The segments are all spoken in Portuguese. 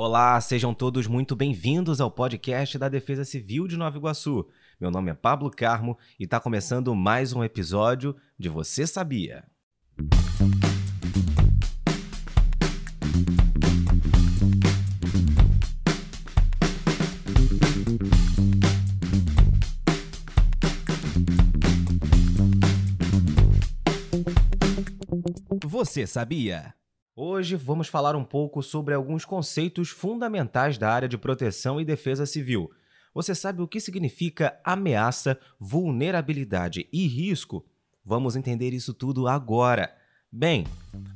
Olá, sejam todos muito bem-vindos ao podcast da Defesa Civil de Nova Iguaçu. Meu nome é Pablo Carmo e está começando mais um episódio de Você Sabia? Você sabia? Hoje vamos falar um pouco sobre alguns conceitos fundamentais da área de proteção e defesa civil. Você sabe o que significa ameaça, vulnerabilidade e risco? Vamos entender isso tudo agora. Bem,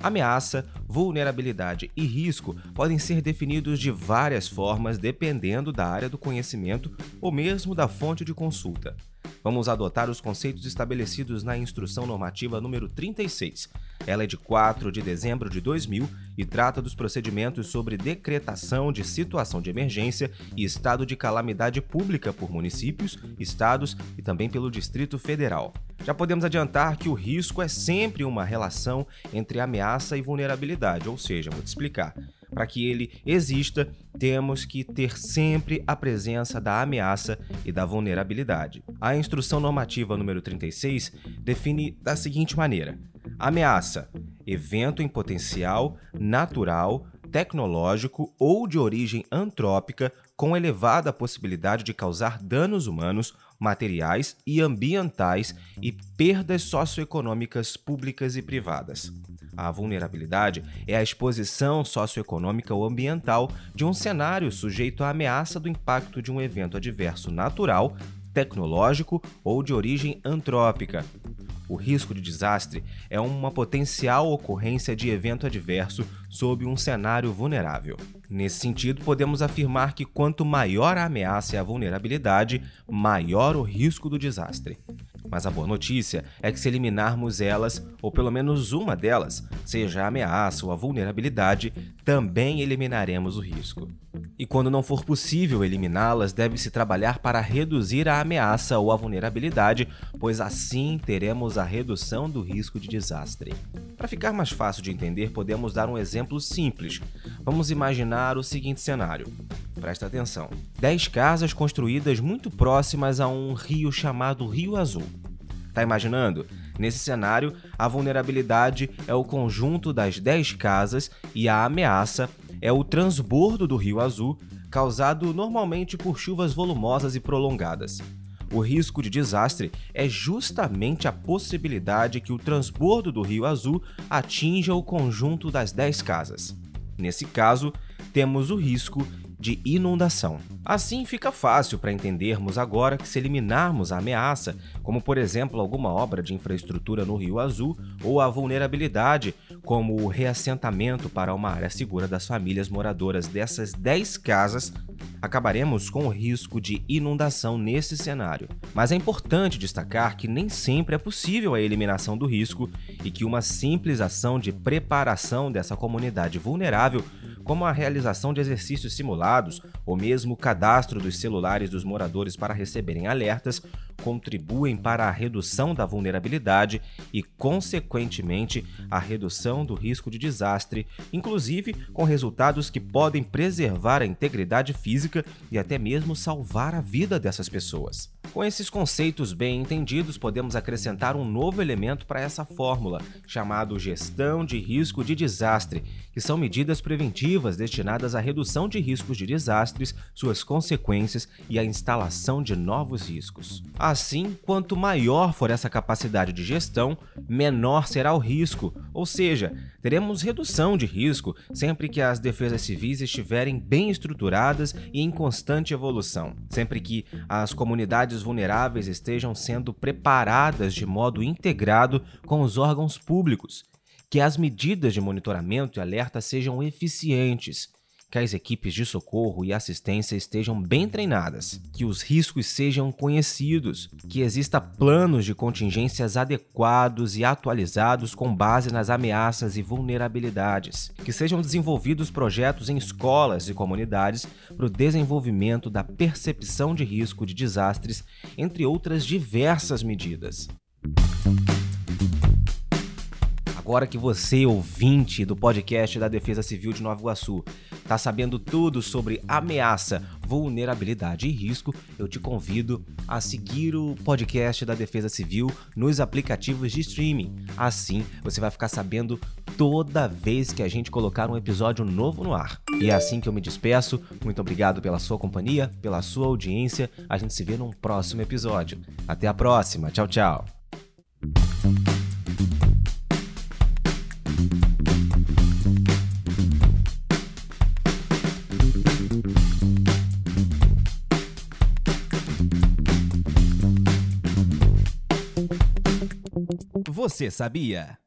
ameaça, vulnerabilidade e risco podem ser definidos de várias formas dependendo da área do conhecimento ou mesmo da fonte de consulta. Vamos adotar os conceitos estabelecidos na Instrução Normativa número 36. Ela é de 4 de dezembro de 2000 e trata dos procedimentos sobre decretação de situação de emergência e estado de calamidade pública por municípios, estados e também pelo Distrito Federal. Já podemos adiantar que o risco é sempre uma relação entre ameaça e vulnerabilidade, ou seja, vou te explicar. Para que ele exista, temos que ter sempre a presença da ameaça e da vulnerabilidade. A instrução normativa número 36 define da seguinte maneira: ameaça, evento em potencial natural, tecnológico ou de origem antrópica com elevada possibilidade de causar danos humanos, materiais e ambientais e perdas socioeconômicas públicas e privadas. A vulnerabilidade é a exposição socioeconômica ou ambiental de um cenário sujeito à ameaça do impacto de um evento adverso natural, tecnológico ou de origem antrópica, o risco de desastre é uma potencial ocorrência de evento adverso sob um cenário vulnerável. Nesse sentido, podemos afirmar que quanto maior a ameaça e a vulnerabilidade, maior o risco do desastre. Mas a boa notícia é que se eliminarmos elas, ou pelo menos uma delas, seja a ameaça ou a vulnerabilidade, também eliminaremos o risco. E quando não for possível eliminá-las, deve-se trabalhar para reduzir a ameaça ou a vulnerabilidade, pois assim teremos a redução do risco de desastre. Para ficar mais fácil de entender, podemos dar um exemplo simples. Vamos imaginar o seguinte cenário. Presta atenção: 10 casas construídas muito próximas a um rio chamado Rio Azul. Tá imaginando? Nesse cenário, a vulnerabilidade é o conjunto das 10 casas e a ameaça é o transbordo do Rio Azul, causado normalmente por chuvas volumosas e prolongadas. O risco de desastre é justamente a possibilidade que o transbordo do Rio Azul atinja o conjunto das 10 casas. Nesse caso, temos o risco de inundação. Assim fica fácil para entendermos agora que se eliminarmos a ameaça, como por exemplo alguma obra de infraestrutura no Rio Azul, ou a vulnerabilidade, como o reassentamento para uma área segura das famílias moradoras dessas 10 casas, acabaremos com o risco de inundação nesse cenário. Mas é importante destacar que nem sempre é possível a eliminação do risco e que uma simples ação de preparação dessa comunidade vulnerável como a realização de exercícios simulados ou mesmo o cadastro dos celulares dos moradores para receberem alertas, contribuem para a redução da vulnerabilidade e, consequentemente, a redução do risco de desastre, inclusive com resultados que podem preservar a integridade física e até mesmo salvar a vida dessas pessoas. Com esses conceitos bem entendidos, podemos acrescentar um novo elemento para essa fórmula, chamado gestão de risco de desastre, que são medidas preventivas destinadas à redução de riscos de desastres, suas consequências e a instalação de novos riscos. Assim, quanto maior for essa capacidade de gestão, menor será o risco, ou seja, teremos redução de risco sempre que as defesas civis estiverem bem estruturadas e em constante evolução, sempre que as comunidades vulneráveis estejam sendo preparadas de modo integrado com os órgãos públicos, que as medidas de monitoramento e alerta sejam eficientes, que as equipes de socorro e assistência estejam bem treinadas, que os riscos sejam conhecidos, que exista planos de contingências adequados e atualizados com base nas ameaças e vulnerabilidades, que sejam desenvolvidos projetos em escolas e comunidades para o desenvolvimento da percepção de risco de desastres, entre outras diversas medidas. Agora que você, ouvinte do podcast da Defesa Civil de Nova Iguaçu, está sabendo tudo sobre ameaça, vulnerabilidade e risco, eu te convido a seguir o podcast da Defesa Civil nos aplicativos de streaming. Assim, você vai ficar sabendo toda vez que a gente colocar um episódio novo no ar. E é assim que eu me despeço. Muito obrigado pela sua companhia, pela sua audiência. A gente se vê num próximo episódio. Até a próxima. Tchau, tchau. Você sabia?